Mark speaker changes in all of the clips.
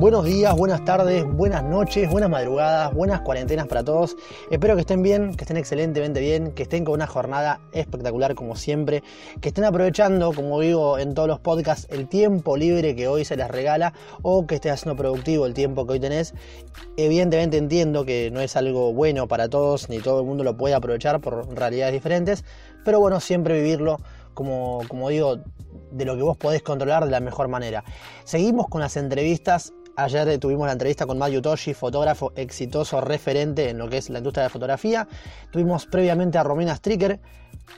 Speaker 1: Buenos días, buenas tardes, buenas noches, buenas madrugadas, buenas cuarentenas para todos. Espero que estén bien, que estén excelentemente bien, que estén con una jornada espectacular como siempre, que estén aprovechando, como digo en todos los podcasts, el tiempo libre que hoy se les regala o que estés haciendo productivo el tiempo que hoy tenés. Evidentemente entiendo que no es algo bueno para todos, ni todo el mundo lo puede aprovechar por realidades diferentes, pero bueno, siempre vivirlo como, como digo, de lo que vos podés controlar de la mejor manera. Seguimos con las entrevistas Ayer tuvimos la entrevista con Mayu Toshi, fotógrafo exitoso, referente en lo que es la industria de la fotografía. Tuvimos previamente a Romina Stricker,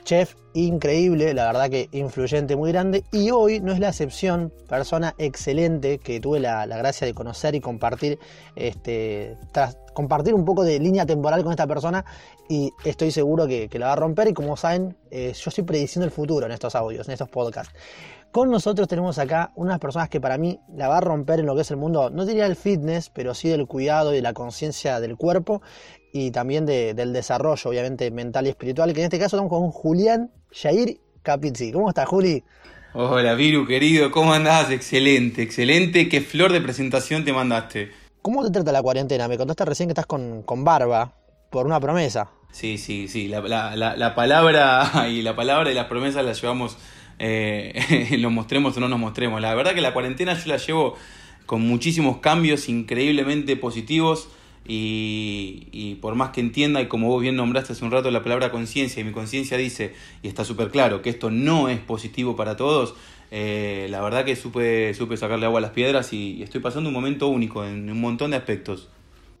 Speaker 1: chef increíble, la verdad que influyente, muy grande. Y hoy no es la excepción, persona excelente que tuve la, gracia de conocer y compartir, este, tras compartir un poco de línea temporal con esta persona. Y estoy seguro que, la va a romper. Y como saben, eh, yo estoy prediciendo el futuro en estos audios, en estos podcasts. Con nosotros tenemos acá unas personas que para mí la va a romper en lo que es el mundo, no diría el fitness, pero sí del cuidado y de la conciencia del cuerpo y también del desarrollo, obviamente, mental y espiritual, que en este caso estamos con Julián Jair Capizzi. ¿Cómo estás, Juli?
Speaker 2: Hola, Viru, querido, ¿cómo andás? Excelente, excelente. ¿Qué flor de presentación te mandaste?
Speaker 1: ¿Cómo te trata la cuarentena? Me contaste recién que estás con, con barba por una promesa.
Speaker 2: Sí, sí, sí. La, la palabra y la palabra y las promesas las llevamos eh, lo mostremos o no nos mostremos. La verdad que la cuarentena yo la llevo con muchísimos cambios increíblemente positivos y, por más que entienda y como vos bien nombraste hace un rato la palabra conciencia y mi conciencia dice, y está súper claro, que esto no es positivo para todos, eh, la verdad que supe, supe sacarle agua a las piedras y, estoy pasando un momento único en un montón de aspectos.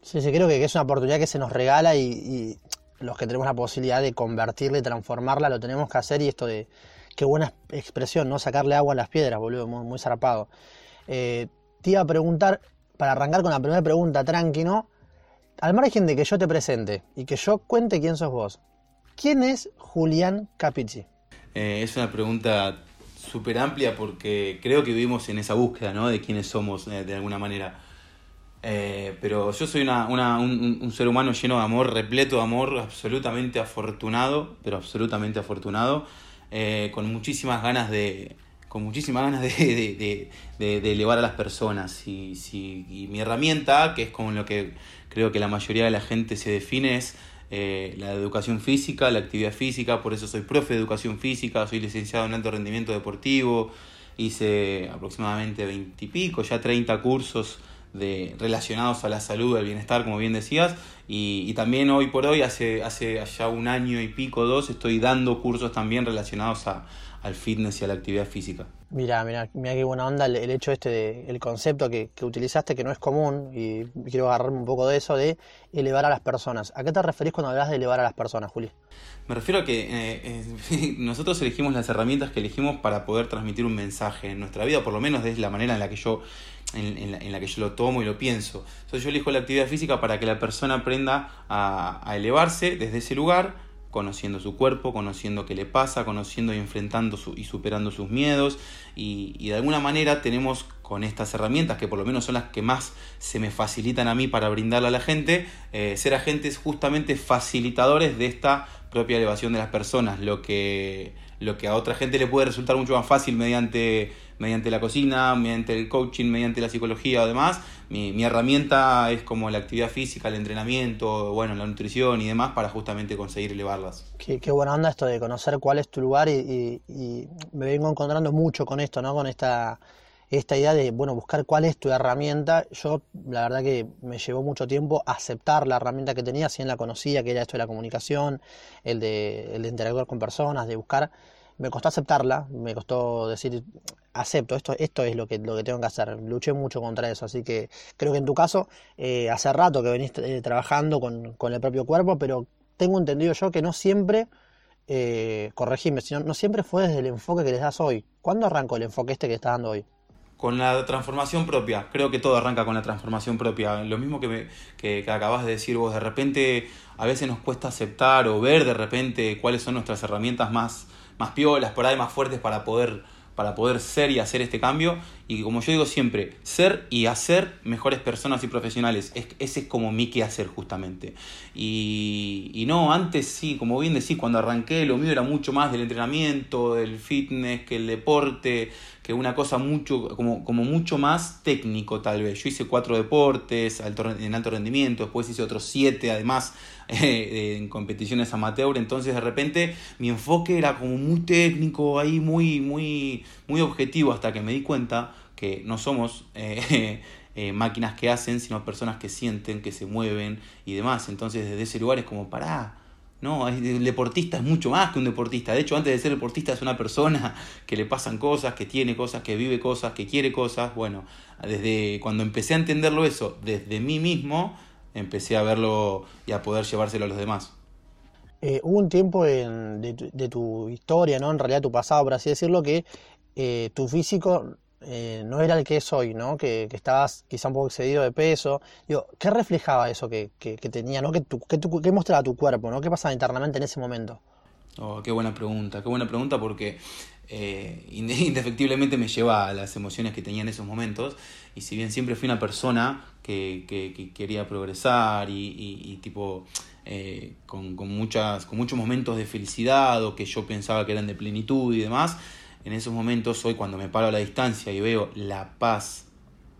Speaker 1: Sí, sí, creo que es una oportunidad que se nos regala y, y los que tenemos la posibilidad de convertirla y transformarla lo tenemos que hacer y esto de Qué buena expresión, ¿no? Sacarle agua a las piedras, boludo, muy, zarpado. Eh, te iba a preguntar, para arrancar con la primera pregunta, tranqui, ¿no? Al margen de que yo te presente y que yo cuente quién sos vos, ¿quién es Julián Capizzi?
Speaker 2: Eh, es una pregunta súper amplia porque creo que vivimos en esa búsqueda, ¿no? De quiénes somos, eh, de alguna manera. pero yo soy un, ser humano lleno de amor, repleto de amor, absolutamente afortunado, pero absolutamente afortunado. Eh, con muchísimas ganas de con muchísimas ganas de, elevar a las personas. Y, y, mi herramienta, que es como lo que creo que la mayoría de la gente se define, es eh, la educación física, la actividad física, por eso soy profe de educación física, soy licenciado en alto rendimiento deportivo, hice aproximadamente veintipico, ya 30 cursos de, relacionados a la salud, al bienestar, como bien decías, y, también hoy por hoy, hace, hace ya un año y pico, dos, estoy dando cursos también relacionados a, al fitness y a la actividad física.
Speaker 1: Mira, mira, mira qué buena onda el, hecho este de, el concepto que, que, utilizaste que no es común y quiero agarrarme un poco de eso de elevar a las personas. ¿A qué te referís cuando hablas de elevar a las personas, Juli?
Speaker 2: Me refiero a que eh, eh, nosotros elegimos las herramientas que elegimos para poder transmitir un mensaje en nuestra vida, por lo menos es la manera en la que yo en, la, que yo lo tomo y lo pienso. Entonces yo elijo la actividad física para que la persona aprenda a, elevarse desde ese lugar, conociendo su cuerpo, conociendo qué le pasa, conociendo y enfrentando y superando sus miedos. Y, de alguna manera tenemos con estas herramientas, que por lo menos son las que más se me facilitan a mí para brindarle a la gente, eh, ser agentes justamente facilitadores de esta propia elevación de las personas, lo que, lo que a otra gente le puede resultar mucho más fácil mediante mediante la cocina, mediante el coaching, mediante la psicología o demás. Mi, herramienta es como la actividad física, el entrenamiento, bueno, la nutrición y demás para justamente conseguir elevarlas.
Speaker 1: Qué, buena onda esto de conocer cuál es tu lugar y, me vengo encontrando mucho con esto, ¿no? Con esta, esta idea de, bueno, buscar cuál es tu herramienta. Yo, la verdad que me llevó mucho tiempo aceptar la herramienta que tenía, si bien la conocía, que era esto de la comunicación, el de, el de interactuar con personas, de buscar me costó aceptarla, me costó decir, acepto, esto, esto es lo que, lo que tengo que hacer. Luché mucho contra eso, así que creo que en tu caso, eh, hace rato que venís eh, trabajando con, el propio cuerpo, pero tengo entendido yo que no siempre, eh, corregime, sino, no siempre fue desde el enfoque que les das hoy. ¿Cuándo arrancó el enfoque este que estás dando hoy?
Speaker 2: Con la transformación propia, creo que todo arranca con la transformación propia. Lo mismo que, me, que, que acabas de decir vos, de repente a veces nos cuesta aceptar o ver de repente cuáles son nuestras herramientas más, más piolas, por ahí más fuertes para poder para poder ser y hacer este cambio. Y como yo digo siempre, ser y hacer mejores personas y profesionales. ese es como mi hacer justamente. Y, no, antes sí, como bien decís, cuando arranqué lo mío era mucho más del entrenamiento, del fitness, que el deporte, que una cosa mucho, como, como mucho más técnico tal vez. Yo hice cuatro deportes en alto rendimiento, después hice otros siete además eh, en competiciones amateur, entonces de repente mi enfoque era como muy técnico, ahí muy, muy, muy objetivo hasta que me di cuenta que no somos... Eh, eh, máquinas que hacen, sino personas que sienten, que se mueven y demás. Entonces desde ese lugar es como, pará, no, el deportista es mucho más que un deportista. De hecho, antes de ser deportista es una persona que le pasan cosas, que tiene cosas, que vive cosas, que quiere cosas. Bueno, desde cuando empecé a entenderlo eso, desde mí mismo, empecé a verlo y a poder llevárselo a los demás.
Speaker 1: Eh, hubo un tiempo en, de, tu historia, ¿no? En realidad tu pasado, por así decirlo, que eh, tu físico eh, no era el que es hoy, ¿no? Que, estabas quizá un poco excedido de peso. Digo, ¿qué reflejaba eso que, tenía, ¿no? ¿Qué, qué, mostraba tu cuerpo, ¿no? ¿Qué pasaba internamente en ese momento?
Speaker 2: Oh, qué buena pregunta, qué buena pregunta porque eh, indefectiblemente me lleva a las emociones que tenía en esos momentos y si bien siempre fui una persona que, quería progresar y, tipo eh, con, con, muchas, con muchos momentos de felicidad o que yo pensaba que eran de plenitud y demás, en esos momentos, hoy cuando me paro a la distancia y veo la paz,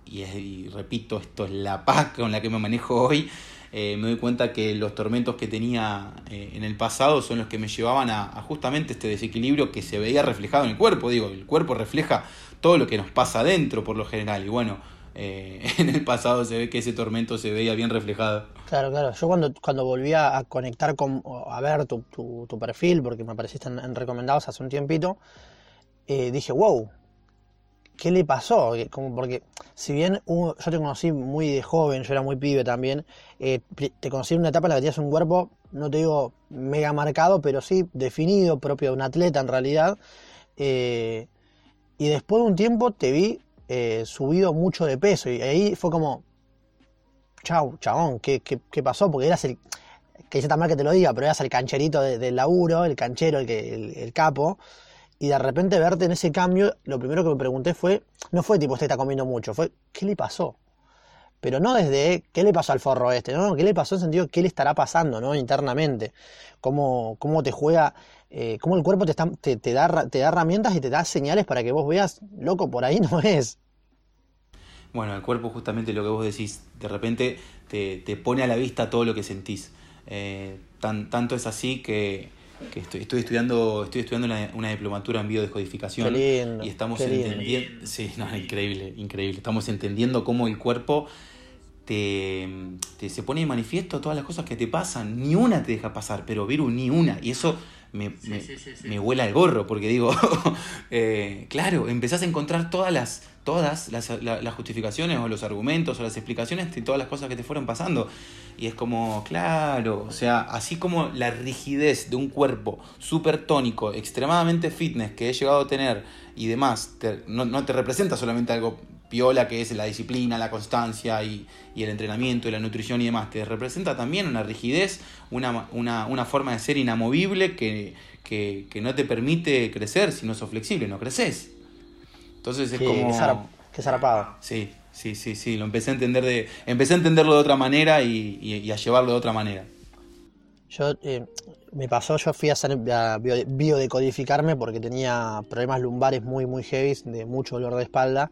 Speaker 2: y, repito, esto es la paz con la que me manejo hoy, eh, me doy cuenta que los tormentos que tenía eh, en el pasado son los que me llevaban a, justamente este desequilibrio que se veía reflejado en el cuerpo. Digo, el cuerpo refleja todo lo que nos pasa adentro por lo general. Y bueno, eh, en el pasado se ve que ese tormento se veía bien reflejado.
Speaker 1: Claro, claro. Yo cuando, cuando volví a conectar con, a ver tu, tu, perfil, porque me apareciste en recomendados hace un tiempito, eh, dije, wow, ¿qué le pasó? Como porque si bien yo te conocí muy de joven, yo era muy pibe también, eh, te conocí en una etapa en la que tenías un cuerpo, no te digo mega marcado, pero sí definido, propio de un atleta en realidad. Eh, y después de un tiempo te vi subido mucho de peso y ahí fue como, chau, chabón, ¿qué, qué, pasó? Porque eras el, que está mal que te lo diga, pero eras el cancherito del laburo, el canchero, el, el capo y de repente verte en ese cambio, lo primero que me pregunté fue, no fue tipo, usted está comiendo mucho, fue, ¿qué le pasó? Pero no desde, ¿qué le pasó al forro este? No, ¿qué le pasó en sentido, qué le estará pasando, ¿no? Internamente. Cómo, cómo te juega, eh, cómo el cuerpo te, te, da, te da herramientas y te da señales para que vos veas, loco, por ahí no es.
Speaker 2: Bueno, el cuerpo justamente lo que vos decís, de repente te, te pone a la vista todo lo que sentís. Eh, tan, tanto es así que que estoy, estoy estudiando, estoy estudiando una, diplomatura en biodescodificación y estamos entendiendo, sí, no, increíble, increíble. Estamos entendiendo cómo el cuerpo te, se pone de manifiesto todas las cosas que te pasan. Ni una te deja pasar, pero Viru, ni una. Y eso me, me, vuela el gorro, porque digo, eh, claro, empezás a encontrar todas las todas las, las, justificaciones o los argumentos o las explicaciones de todas las cosas que te fueron pasando. Y es como, claro, o sea, así como la rigidez de un cuerpo súper tónico, extremadamente fitness que he llegado a tener y demás, no, no, te representa solamente algo piola que es la disciplina, la constancia y, y, el entrenamiento y la nutrición y demás, te representa también una rigidez, una, una, una forma de ser inamovible que, que, que no te permite crecer si no sos flexible, no creces. Entonces es como.
Speaker 1: Qué, zarapado.
Speaker 2: Sí, sí, sí, sí. Lo empecé a entender de. Empecé a entenderlo de otra manera y, a llevarlo de otra manera.
Speaker 1: Yo eh, me pasó, yo fui a, hacer, biodecodificarme porque tenía problemas lumbares muy, muy heavy, de mucho dolor de espalda.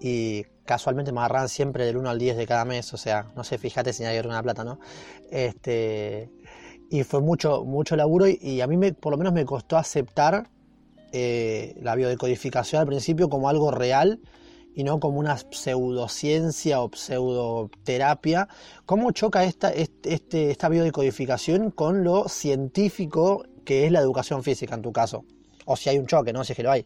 Speaker 1: Y casualmente me agarran siempre del 1 al 10 de cada mes. O sea, no sé, fíjate si hay una plata, ¿no? Este. Y fue mucho, mucho laburo y, y a mí me, por lo menos me costó aceptar eh, la biodecodificación al principio como algo real y no como una pseudociencia o pseudoterapia. ¿Cómo choca esta, este, esta biodecodificación con lo científico que es la educación física en tu caso? O si hay un choque, ¿no? Si es que lo hay.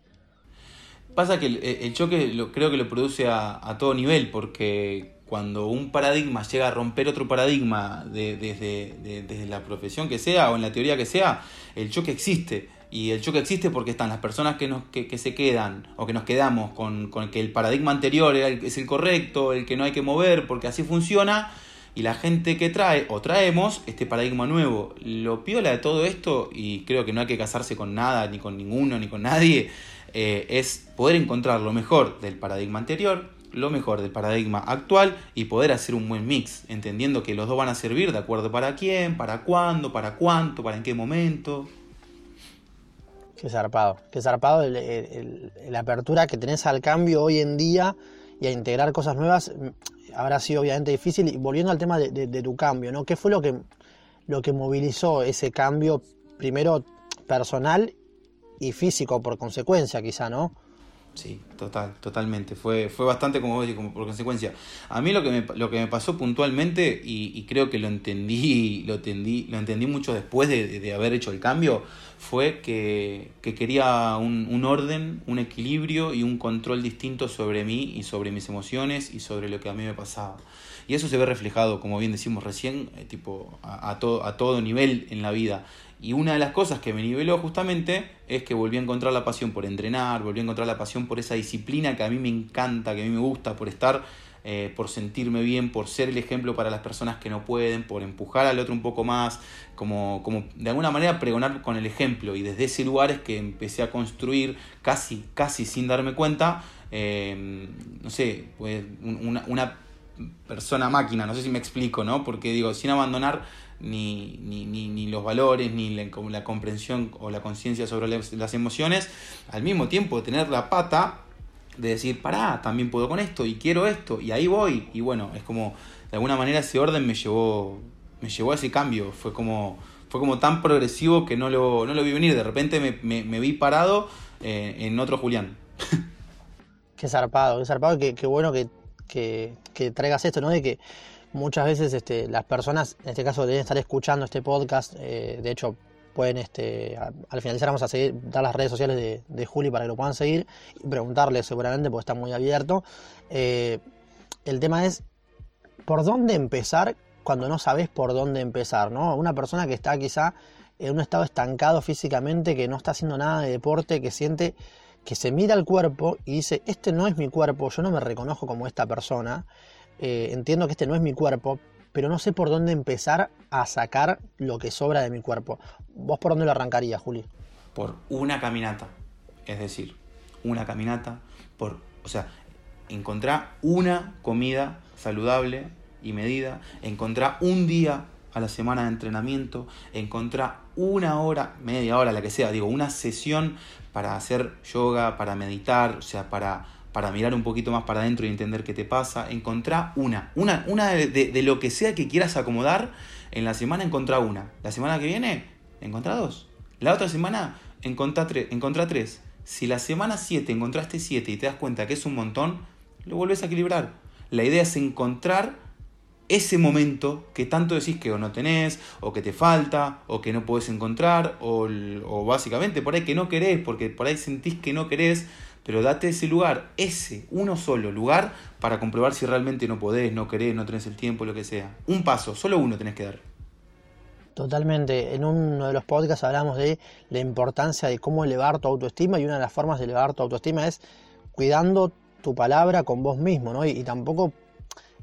Speaker 2: Pasa que el, choque lo, creo que lo produce a, todo nivel, porque cuando un paradigma llega a romper otro paradigma desde la profesión que sea o en la teoría que sea, el choque existe y el choque existe porque están las personas que, nos, que, se quedan o que nos quedamos con, con que el paradigma anterior es el correcto, el que no hay que mover porque así funciona, y la gente que trae o traemos este paradigma nuevo. Lo piola de todo esto, y creo que no hay que casarse con nada, ni con ninguno, ni con nadie, eh, es poder encontrar lo mejor del paradigma anterior, lo mejor del paradigma actual y poder hacer un buen mix, entendiendo que los dos van a servir de acuerdo para quién, para cuándo, para cuánto, para en qué momento.
Speaker 1: Qué zarpado, qué zarpado la apertura que tenés al cambio hoy en día y a integrar cosas nuevas mm, habrá sido obviamente difícil. Y volviendo al tema de, tu cambio, ¿no? ¿Qué fue lo que, lo que movilizó ese cambio, primero personal y físico por consecuencia, quizá, ¿no?
Speaker 2: Sí, total, totalmente. Fue, fue bastante como vos como por consecuencia. A mí lo que me, lo que me pasó puntualmente, y, creo que lo entendí, lo entendí, lo entendí mucho después de, haber hecho el cambio, fue que, quería un, un, orden, un equilibrio y un control distinto sobre mí y sobre mis emociones y sobre lo que a mí me pasaba. Y eso se ve reflejado, como bien decimos recién, eh, tipo a, a, a todo nivel en la vida. Y una de las cosas que me niveló justamente es que volví a encontrar la pasión por entrenar, volví a encontrar la pasión por esa disciplina que a mí me encanta, que a mí me gusta, por estar, eh, por sentirme bien, por ser el ejemplo para las personas que no pueden, por empujar al otro un poco más, como, como de alguna manera pregonar con el ejemplo. Y desde ese lugar es que empecé a construir, casi, casi sin darme cuenta, eh, no sé, pues una, una persona máquina, no sé si me explico, ¿no? Porque digo, sin abandonar ni, ni, ni, los valores, ni la, la comprensión o la conciencia sobre las emociones, al mismo tiempo tener la pata de decir, pará, también puedo con esto y quiero esto y ahí voy. Y bueno, es como, de alguna manera ese orden me llevó, me llevó a ese cambio, fue como, fue como tan progresivo que no lo, no lo vi venir, de repente me, me, vi parado eh, en otro Julián.
Speaker 1: Qué zarpado, qué zarpado, qué, qué bueno que, que, que traigas esto, ¿no? De que muchas veces este, las personas, en este caso, deben estar escuchando este podcast. Eh, de hecho, pueden, este, al finalizar vamos a seguir, dar las redes sociales de, de, Juli para que lo puedan seguir y preguntarle seguramente porque está muy abierto. Eh, el tema es, ¿por dónde empezar cuando no sabes por dónde empezar? ¿no? Una persona que está quizá en un estado estancado físicamente, que no está haciendo nada de deporte, que siente que se mira al cuerpo y dice, este no es mi cuerpo, yo no me reconozco como esta persona. Eh, entiendo que este no es mi cuerpo, pero no sé por dónde empezar a sacar lo que sobra de mi cuerpo. ¿Vos por dónde lo arrancarías, Juli?
Speaker 2: Por una caminata. Es decir, una caminata, por, o sea, encontrar una comida saludable y medida, encontrar un día a la semana de entrenamiento, encontrar una hora, media hora, la que sea, digo, una sesión para hacer yoga, para meditar, o sea, para para mirar un poquito más para adentro y entender qué te pasa. Encontrá una, una, una de, lo que sea que quieras acomodar. En la semana encontrá una. La semana que viene, encontrá dos. La otra semana, encontrá, tres. Si la semana 7 encontraste 7 y te das cuenta que es un montón, lo vuelves a equilibrar. La idea es encontrar ese momento que tanto decís que o no tenés, o que te falta, o que no podés encontrar, o, o básicamente por ahí que no querés, porque por ahí sentís que no querés, pero date ese lugar, ese, uno solo lugar, para comprobar si realmente no podés, no querés, no tenés el tiempo, lo que sea. Un paso, solo uno tenés que dar.
Speaker 1: Totalmente. En uno de los podcasts hablamos de la importancia de cómo elevar tu autoestima y una de las formas de elevar tu autoestima es cuidando tu palabra con vos mismo, ¿no? y tampoco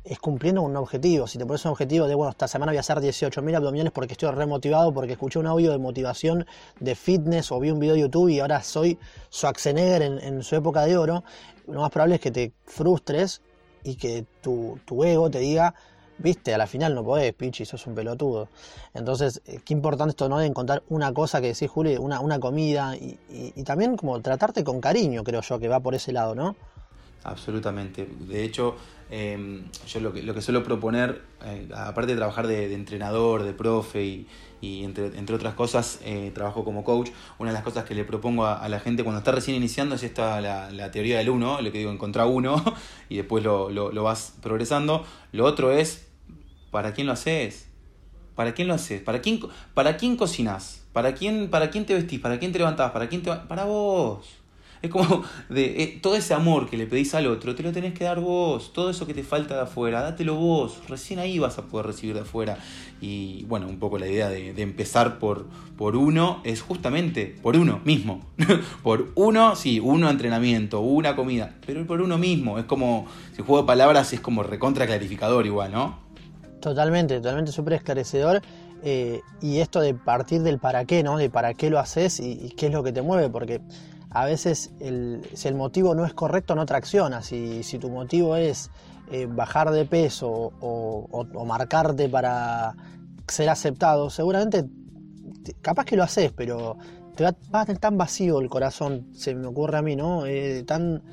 Speaker 1: es cumpliendo un objetivo. Si te pones un objetivo de, bueno, esta semana voy a hacer 18.000 abdominales porque estoy remotivado, porque escuché un audio de motivación de fitness o vi un video de YouTube y ahora soy Schwarzenegger en, en su época de oro, lo más probable es que te frustres y que tu, ego te diga, viste, a la final no podés, pichi, sos un pelotudo. Entonces, eh, qué importante esto, ¿no? De encontrar una cosa que decís, Juli, una, una comida y, y también como tratarte con cariño, creo yo, que va por ese lado, ¿no?
Speaker 2: Absolutamente. De hecho, em, yo lo que, lo que suelo proponer, eh, aparte de trabajar de, entrenador, de profe y, entre, otras cosas, eh, trabajo como coach, una de las cosas que le propongo a, la gente cuando está recién iniciando es esta la, teoría del uno, lo que digo, encontrar uno y después lo, lo, lo, vas progresando. Lo otro es, ¿para quién lo haces? ¿Para quién lo haces? ¿Para quién, para quién cocinas? ¿Para quién, ¿Para quién te vestís? ¿Para quién te levantás? ¿Para quién te Para vos. Es como de eh, todo ese amor que le pedís al otro, te lo tenés que dar vos. Todo eso que te falta de afuera, dátelo vos. Recién ahí vas a poder recibir de afuera. Y bueno, un poco la idea de, empezar por, por uno es justamente por uno mismo. por uno, sí, uno entrenamiento, una comida, pero por uno mismo. Es como, si juego de palabras es como recontra clarificador igual, ¿no?
Speaker 1: Totalmente, totalmente súper esclarecedor. Eh, y esto de partir del para qué, ¿no? De para qué lo haces y qué es lo que te mueve, porque a veces si el motivo no es correcto no tracciona. Si, si tu motivo es eh, bajar de peso o, marcarte para ser aceptado, seguramente capaz que lo haces, pero te va, a tener tan vacío el corazón, se me ocurre a mí, ¿no? Eh, tan,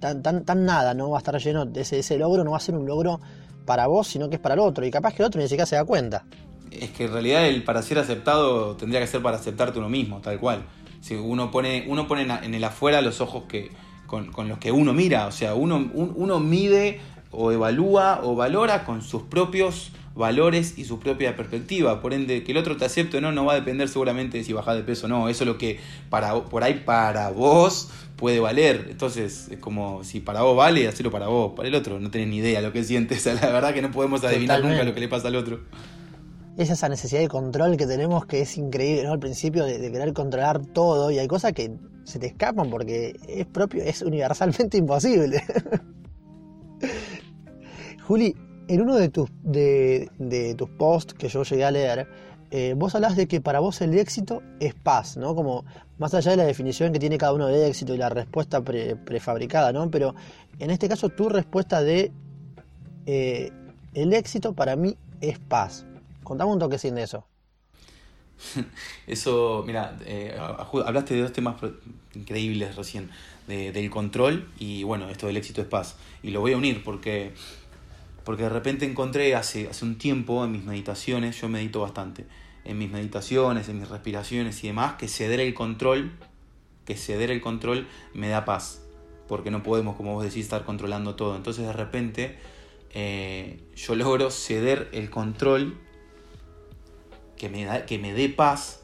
Speaker 1: tan, tan, nada, ¿no? Va a estar lleno, ese, ese logro no va a ser un logro para vos, sino que es para el otro. Y capaz que el otro ni siquiera se da cuenta.
Speaker 2: Es que en realidad el para ser aceptado tendría que ser para aceptarte uno mismo, tal cual. Si uno pone, uno pone en el afuera los ojos que, con, los que uno mira, o sea, uno, uno mide o evalúa o valora con sus propios valores y su propia perspectiva. Por ende, que el otro te acepte o no, no va a depender seguramente de si bajas de peso o no. Eso es lo que para, por ahí para vos puede valer. Entonces, es como si para vos vale, hacerlo para vos. Para el otro, no tenés ni idea lo que sientes. La verdad que no podemos adivinar nunca lo que le pasa al otro.
Speaker 1: Es esa necesidad de control que tenemos que es increíble, ¿no? Al principio de, querer controlar todo y hay cosas que se te escapan porque es propio, es universalmente imposible. Juli, en uno de tus, de, tus posts que yo llegué a leer, eh, vos hablas de que para vos el éxito es paz, ¿no? Como más allá de la definición que tiene cada uno de éxito y la respuesta prefabricada, ¿no? Pero en este caso tu respuesta de eh, el éxito para mí es paz. Contame un toque sin eso.
Speaker 2: Eso, mira, eh, hablaste de dos temas increíbles recién, del control y bueno, esto del éxito es paz. Y lo voy a unir porque porque de repente encontré hace, hace un tiempo en mis meditaciones, yo medito bastante, en mis meditaciones, en mis respiraciones y demás, que ceder el control, que ceder el control me da paz, porque no podemos, como vos decís, estar controlando todo. Entonces de repente eh, yo logro ceder el control que me, da, que me dé paz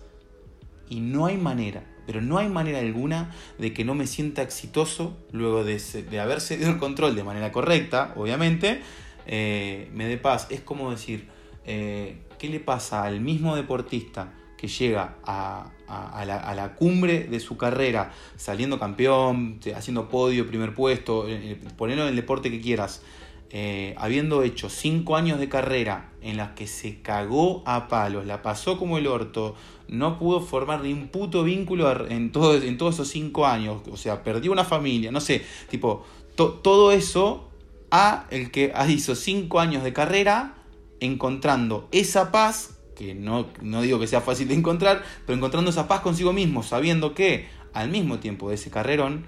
Speaker 2: y no hay manera, pero no hay manera alguna de que no me sienta exitoso luego de, de haber cedido el control de manera correcta, obviamente, eh, me dé paz. Es como decir, eh, ¿qué le pasa al mismo deportista que llega a, la, cumbre de su carrera, saliendo campeón, haciendo podio, primer puesto, eh, ponelo en el deporte que quieras, habiendo hecho cinco años de carrera en las que se cagó a palos, la pasó como el orto, no pudo formar ni un puto vínculo en, en todos esos cinco años, o sea, perdió una familia, no sé, tipo, todo eso a el que hizo cinco años de carrera encontrando esa paz, que no, no digo que sea fácil de encontrar, pero encontrando esa paz consigo mismo, sabiendo que al mismo tiempo de ese carrerón,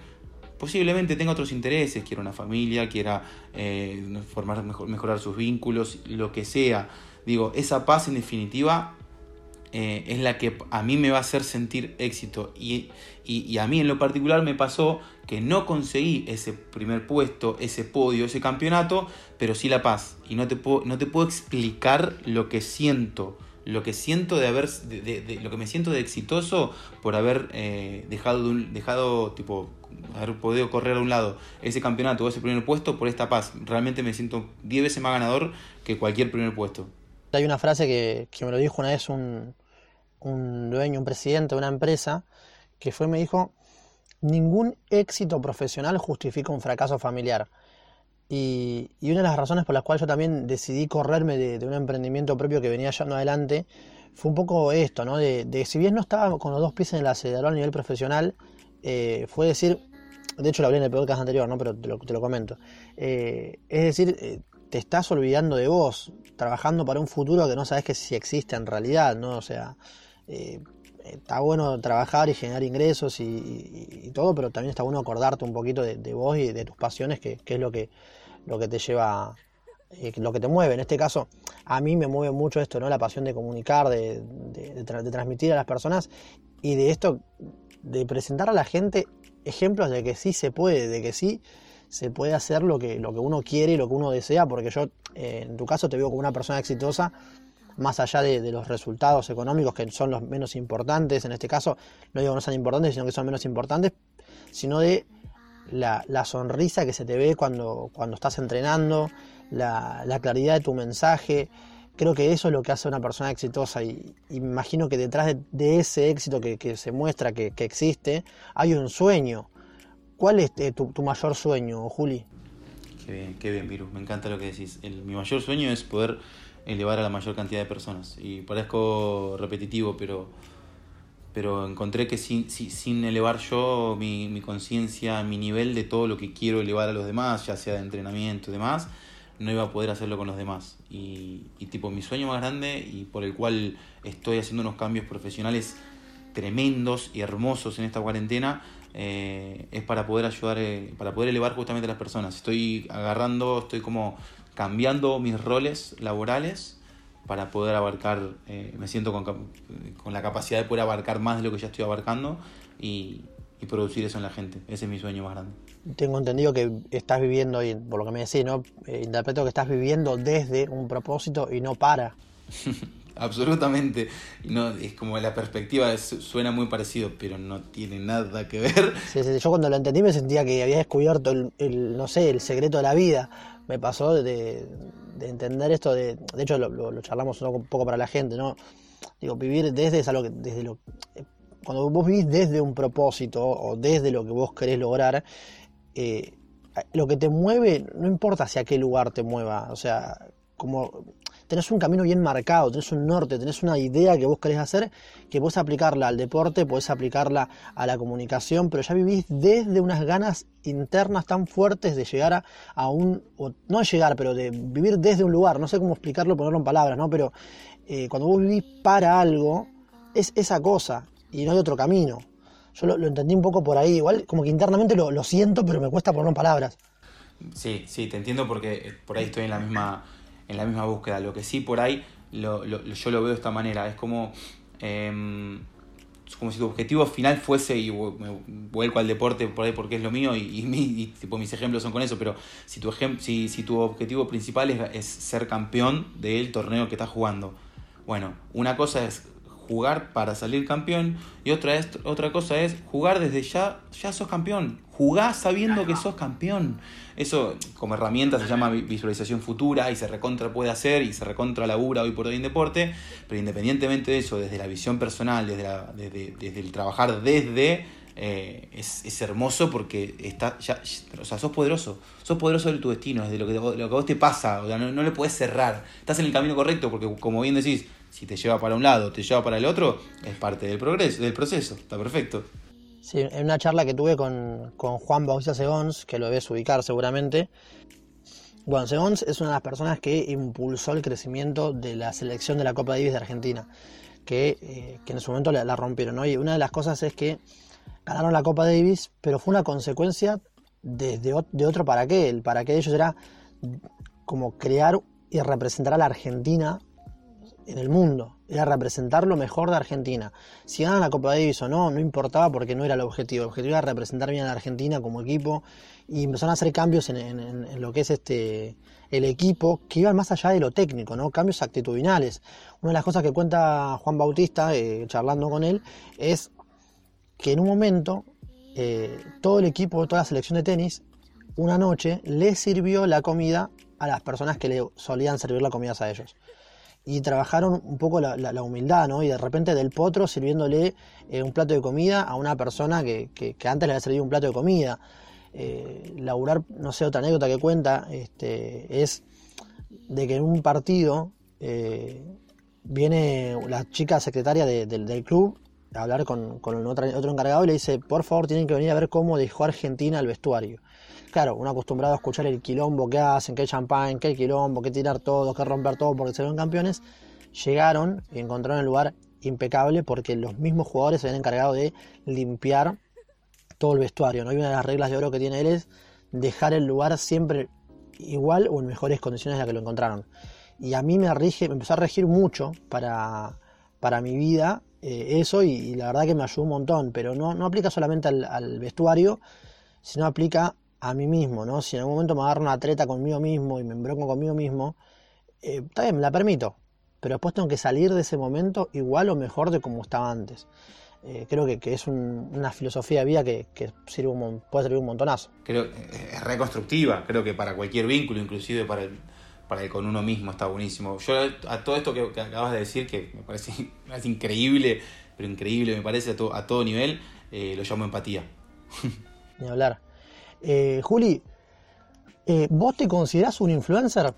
Speaker 2: posiblemente tenga otros intereses, quiera una familia, quiera eh, formar, mejorar sus vínculos, lo que sea. Digo, esa paz en definitiva eh, es la que a mí me va a hacer sentir éxito. Y, y, a mí en lo particular me pasó que no conseguí ese primer puesto, ese podio, ese campeonato, pero sí la paz. Y no te puedo, no te puedo explicar lo que siento. Lo que siento de haber. De, lo que me siento de exitoso por haber eh, dejado, dejado, tipo, haber podido correr a un lado ese campeonato o ese primer puesto por esta paz. Realmente me siento 10 veces más ganador que cualquier primer puesto.
Speaker 1: Hay una frase que, que me lo dijo una vez un, un dueño, un presidente de una empresa, que fue me dijo, ningún éxito profesional justifica un fracaso familiar. Y, una de las razones por las cuales yo también decidí correrme de, un emprendimiento propio que venía llevando adelante fue un poco esto, ¿no? De, si bien no estaba con los dos pies en el acelerador a nivel profesional, eh, fue decir, de hecho lo hablé en el podcast anterior, ¿no? Pero te lo, te lo comento. Eh, es decir, eh, te estás olvidando de vos, trabajando para un futuro que no sabes que si existe en realidad, ¿no? O sea, está bueno trabajar y generar ingresos y, todo, pero también está bueno acordarte un poquito de, vos y de tus pasiones, que, es lo que, lo que te lleva, eh, lo que te mueve. En este caso, a mí me mueve mucho esto, ¿no? La pasión de comunicar, de, de, transmitir a las personas y de esto, de presentar a la gente ejemplos de que sí se puede, de que sí se puede hacer lo que, lo que uno quiere y lo que uno desea, porque yo eh, en tu caso te veo como una persona exitosa más allá de, los resultados económicos, que son los menos importantes, en este caso, no digo que no sean importantes, sino que son menos importantes, sino de la, sonrisa que se te ve cuando, cuando estás entrenando, la, claridad de tu mensaje. Creo que eso es lo que hace a una persona exitosa y, imagino que detrás de, ese éxito que, se muestra que, existe hay un sueño. ¿Cuál es eh, tu, mayor sueño, Juli?
Speaker 2: Qué bien, qué bien, Virus. Me encanta lo que decís. mi mayor sueño es poder elevar a la mayor cantidad de personas. Y parezco repetitivo, pero, pero encontré que sin, sin, elevar yo mi, mi conciencia, mi nivel de todo lo que quiero elevar a los demás, ya sea de entrenamiento y demás, no iba a poder hacerlo con los demás. Y, y tipo, mi sueño más grande y por el cual estoy haciendo unos cambios profesionales tremendos y hermosos en esta cuarentena, eh, es para poder ayudar, eh, para poder elevar justamente a las personas. Estoy agarrando, estoy como cambiando mis roles laborales para poder abarcar, eh, me siento con, con, la capacidad de poder abarcar más de lo que ya estoy abarcando y, y, producir eso en la gente. Ese es mi sueño más grande.
Speaker 1: Tengo entendido que estás viviendo, y por lo que me decís, ¿no? interpreto que estás viviendo desde un propósito y no para.
Speaker 2: absolutamente. No, es como la perspectiva suena muy parecido, pero no tiene nada que ver.
Speaker 1: yo cuando lo entendí me sentía que había descubierto el, no sé, el secreto de la vida. Me pasó de, entender esto de, de hecho lo, charlamos un poco para la gente, ¿no? Digo, vivir desde es algo que, desde lo cuando vos vivís desde un propósito o desde lo que vos querés lograr, eh, lo que te mueve, no importa hacia qué lugar te mueva, o sea, como tenés un camino bien marcado, tenés un norte, tenés una idea que vos querés hacer, que podés aplicarla al deporte, podés aplicarla a la comunicación, pero ya vivís desde unas ganas internas tan fuertes de llegar a, un, o no llegar, pero de vivir desde un lugar, no sé cómo explicarlo, ponerlo en palabras, ¿no? Pero eh, cuando vos vivís para algo, es esa cosa y no hay otro camino. Yo lo, entendí un poco por ahí, igual como que internamente lo, lo siento, pero me cuesta ponerlo en palabras.
Speaker 2: Sí, sí, te entiendo porque por ahí estoy en la misma en la misma búsqueda. Lo que sí por ahí lo, yo lo veo de esta manera. Es como, em, como si tu objetivo final fuese, y me vuelco al deporte por ahí porque es lo mío y, tipo, mis ejemplos son con eso, pero si tu, si, si tu objetivo principal es, es ser campeón del torneo que estás jugando. Bueno, una cosa es jugar para salir campeón y otra, es, otra cosa es jugar desde ya, ya sos campeón. Jugá sabiendo que sos campeón. Eso como herramienta se llama visualización futura y se recontra puede hacer y se recontra labura hoy por hoy en deporte, pero independientemente de eso, desde la visión personal, desde, la, desde, el trabajar desde, eh, es, hermoso porque está, ya, o sea, sos poderoso, sos poderoso de tu destino, desde lo que, lo que a vos te pasa, o sea, no, no le puedes cerrar, estás en el camino correcto porque como bien decís, si te lleva para un lado, te lleva para el otro, es parte del progreso, del proceso, está perfecto.
Speaker 1: Sí, en una charla que tuve con, Juan Bautista Segons, que lo debes ubicar seguramente. Bueno, Segons es una de las personas que impulsó el crecimiento de la selección de la Copa Davis de Argentina, que, eh, en su momento la, rompieron. Y una de las cosas es que ganaron la Copa Davis, pero fue una consecuencia de, de otro para qué. El para qué de ellos era como crear y representar a la Argentina en el mundo, era representar lo mejor de Argentina. Si ganan la Copa Davis o no, no importaba porque no era el objetivo. El objetivo era representar bien a la Argentina como equipo y empezaron a hacer cambios en, lo que es este el equipo que iban más allá de lo técnico, ¿no? Cambios actitudinales. Una de las cosas que cuenta Juan Bautista, eh, charlando con él, es que en un momento eh, todo el equipo, toda la selección de tenis, una noche le sirvió la comida a las personas que le solían servir la comida a ellos y trabajaron un poco la, humildad, ¿no? Y de repente del potro sirviéndole eh, un plato de comida a una persona que, que, antes le había servido un plato de comida. Eh, laburar, no sé, otra anécdota que cuenta, este, es de que en un partido eh, viene la chica secretaria del club a hablar con, con otro, otro encargado y le dice, por favor, tienen que venir a ver cómo dejó Argentina el vestuario claro, uno acostumbrado a escuchar el quilombo que hacen, que hay champán, que hay quilombo, que tirar todo, que romper todo porque se ven campeones, llegaron y encontraron el lugar impecable porque los mismos jugadores se habían encargado de limpiar todo el vestuario. ¿no? Y una de las reglas de oro que tiene él es dejar el lugar siempre igual o en mejores condiciones de las que lo encontraron. Y a mí me, rige, me empezó a regir mucho para, para mi vida eh, eso y, la verdad que me ayudó un montón, pero no, no aplica solamente al, al vestuario, sino aplica a mí mismo, ¿no? Si en algún momento me agarro una treta conmigo mismo y me embronco conmigo mismo, eh, está bien, me la permito. Pero después tengo que salir de ese momento igual o mejor de como estaba antes. Eh, creo que, es una filosofía de vida que, sirve un, puede servir un montonazo.
Speaker 2: Creo es reconstructiva, creo que para cualquier vínculo, inclusive para el, para el con uno mismo está buenísimo. Yo a todo esto que, acabas de decir, que me parece, increíble, pero increíble, me parece a, a todo nivel, eh, lo llamo empatía.
Speaker 1: Ni hablar. Eh, Juli, eh, ¿vos te considerás un influencer?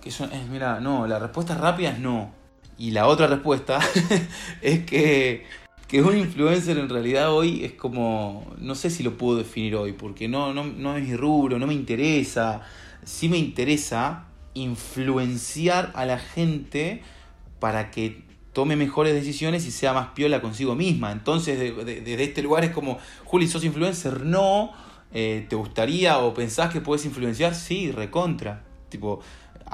Speaker 2: Que mira, no, la respuesta rápida es no. Y la otra respuesta es que, que un influencer en realidad hoy es como, no sé si lo puedo definir hoy, porque no, no, no es mi rubro, no me interesa. Sí me interesa influenciar a la gente para que tome mejores decisiones y sea más piola consigo misma. Entonces, desde este lugar es como, Juli, ¿sos influencer? No. Eh, ¿Te gustaría o pensás que puedes influenciar? Sí, recontra. Tipo,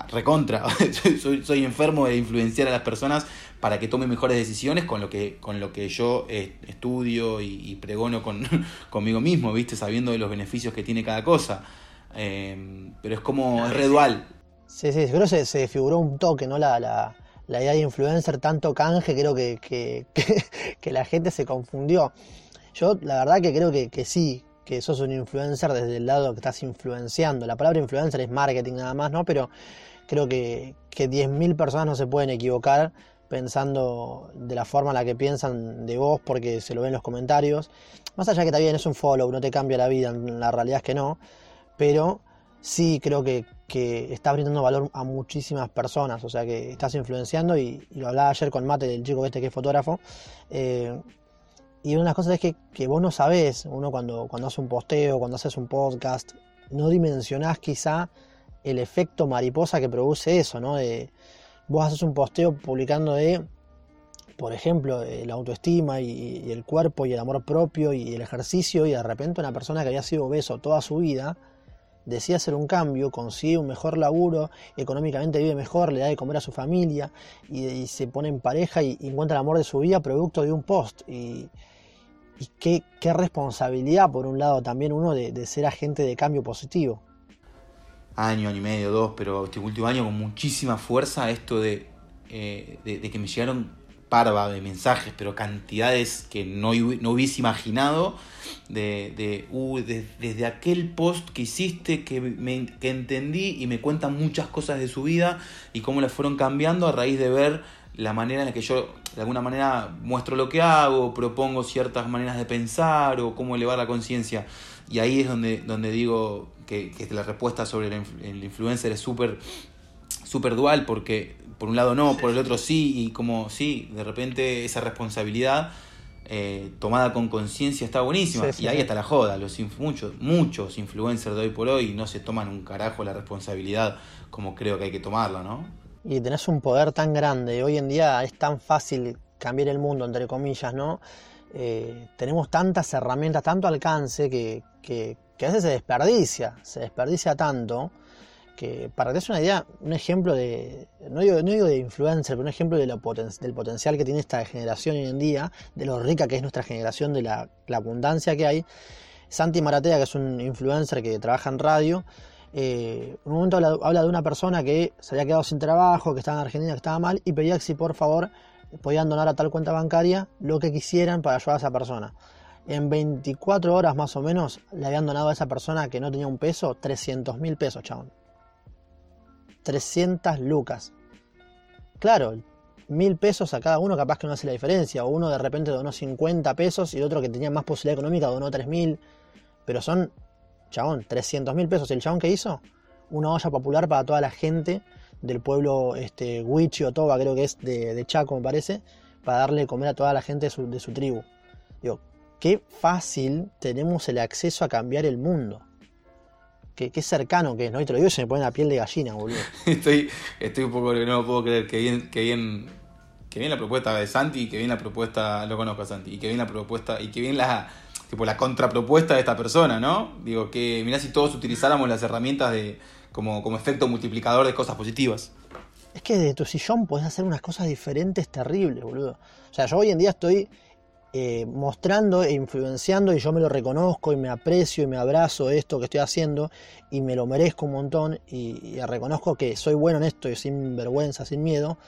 Speaker 2: recontra. soy, soy enfermo de influenciar a las personas para que tomen mejores decisiones con lo que, con lo que yo eh, estudio y, pregono con, conmigo mismo, ¿viste? Sabiendo de los beneficios que tiene cada cosa. Eh, pero es como, es redual.
Speaker 1: Sí, sí, creo que se, se desfiguró un toque, ¿no? La, la, la idea de influencer, tanto canje, creo que, que, que, la gente se confundió. Yo la verdad que creo que, que sí, que sos un influencer desde el lado que estás influenciando. La palabra influencer es marketing nada más, ¿no? Pero creo que, que 10.000 personas no se pueden equivocar pensando de la forma en la que piensan de vos porque se lo ven en los comentarios. Más allá que también es un follow, no te cambia la vida, la realidad es que no. Pero sí creo que, que estás brindando valor a muchísimas personas, o sea que estás influenciando y, lo hablaba ayer con Mate, del chico este que es fotógrafo. Eh, y una de las cosas es que, que, vos no sabés, uno cuando, cuando hace un posteo, cuando haces un podcast, no dimensionás quizá el efecto mariposa que produce eso, ¿no? De, vos haces un posteo publicando de, por ejemplo, la autoestima y, el cuerpo y el amor propio y el ejercicio, y de repente una persona que había sido obeso toda su vida, decide hacer un cambio, consigue un mejor laburo, económicamente vive mejor, le da de comer a su familia y, se pone en pareja y, encuentra el amor de su vida producto de un post. Qué, responsabilidad, por un lado, también uno de, ser agente de cambio positivo.
Speaker 2: Año, año y medio, dos, pero este último año con muchísima fuerza esto de, eh, de que me llegaron parva de mensajes, pero cantidades que no, no hubiese imaginado de uh, desde aquel post que hiciste que, me, que entendí y me cuentan muchas cosas de su vida y cómo las fueron cambiando a raíz de ver la manera en la que yo de alguna manera muestro lo que hago, propongo ciertas maneras de pensar o cómo elevar la conciencia. Y ahí es donde, donde digo que, que la respuesta sobre el, el influencer es súper super dual porque por un lado no, por el otro sí, y como sí, de repente esa responsabilidad eh, tomada con conciencia está buenísima. y ahí está la joda, los muchos, muchos influencers de hoy por hoy no se toman un carajo la responsabilidad como creo que hay que tomarla, ¿no?
Speaker 1: Y tenés un poder tan grande, hoy en día es tan fácil cambiar el mundo, entre comillas, ¿no? Eh, tenemos tantas herramientas, tanto alcance que, que, que a veces se desperdicia, se desperdicia tanto que para que una idea, un ejemplo de, no digo, no digo de influencer, pero un ejemplo de lo del potencial que tiene esta generación hoy en día, de lo rica que es nuestra generación, de la, abundancia que hay. Santi Maratea, que es un influencer que trabaja en radio, eh, un momento habla, de una persona que se había quedado sin trabajo, que estaba en Argentina, que estaba mal, y pedía que si por favor podían donar a tal cuenta bancaria lo que quisieran para ayudar a esa persona. En 24 horas más o menos le habían donado a esa persona que no tenía un peso 300 mil pesos, chabón. 300 lucas. Claro, mil pesos a cada uno capaz que no hace la diferencia. O uno de repente donó 50 pesos y otro que tenía más posibilidad económica donó 3 mil. Pero son, chabón, 300 mil pesos. ¿Y el chabón que hizo? Una olla popular para toda la gente del pueblo este, Huichi o Toba, creo que es de, Chaco, me parece, para darle comer a toda la gente de su, de tribu. Digo, qué fácil tenemos el acceso a cambiar el mundo qué, cercano que es, ¿no? Y te lo digo y se me pone la piel de gallina, boludo.
Speaker 2: estoy, estoy un poco, no puedo creer, que bien, que bien, que bien la propuesta de Santi, que bien la propuesta, lo conozco a Santi, y que bien la propuesta, y que bien la, tipo, la contrapropuesta de esta persona, ¿no? Digo, que mirá si todos utilizáramos las herramientas de, como, como efecto multiplicador de cosas positivas.
Speaker 1: Es que de tu sillón podés hacer unas cosas diferentes terribles, boludo. O sea, yo hoy en día estoy eh, mostrando e influenciando y yo me lo reconozco y me aprecio y me abrazo esto que estoy haciendo y me lo merezco un montón y, reconozco que soy bueno en esto y sin vergüenza, sin miedo,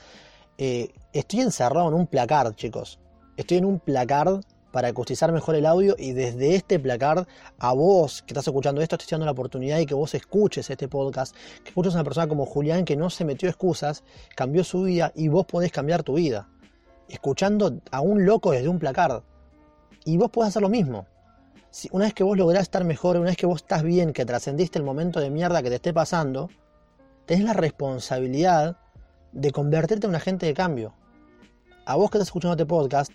Speaker 1: eh, estoy encerrado en un placard, chicos. Estoy en un placard para acustizar mejor el audio y desde este placard a vos que estás escuchando esto estoy dando la oportunidad y que vos escuches este podcast, que escuches a una persona como Julián que no se metió excusas, cambió su vida y vos podés cambiar tu vida escuchando a un loco desde un placard. Y vos podés hacer lo mismo. Si una vez que vos lográs estar mejor, una vez que vos estás bien, que trascendiste el momento de mierda que te esté pasando, tenés la responsabilidad de convertirte en un agente de cambio. A vos que estás escuchando este podcast,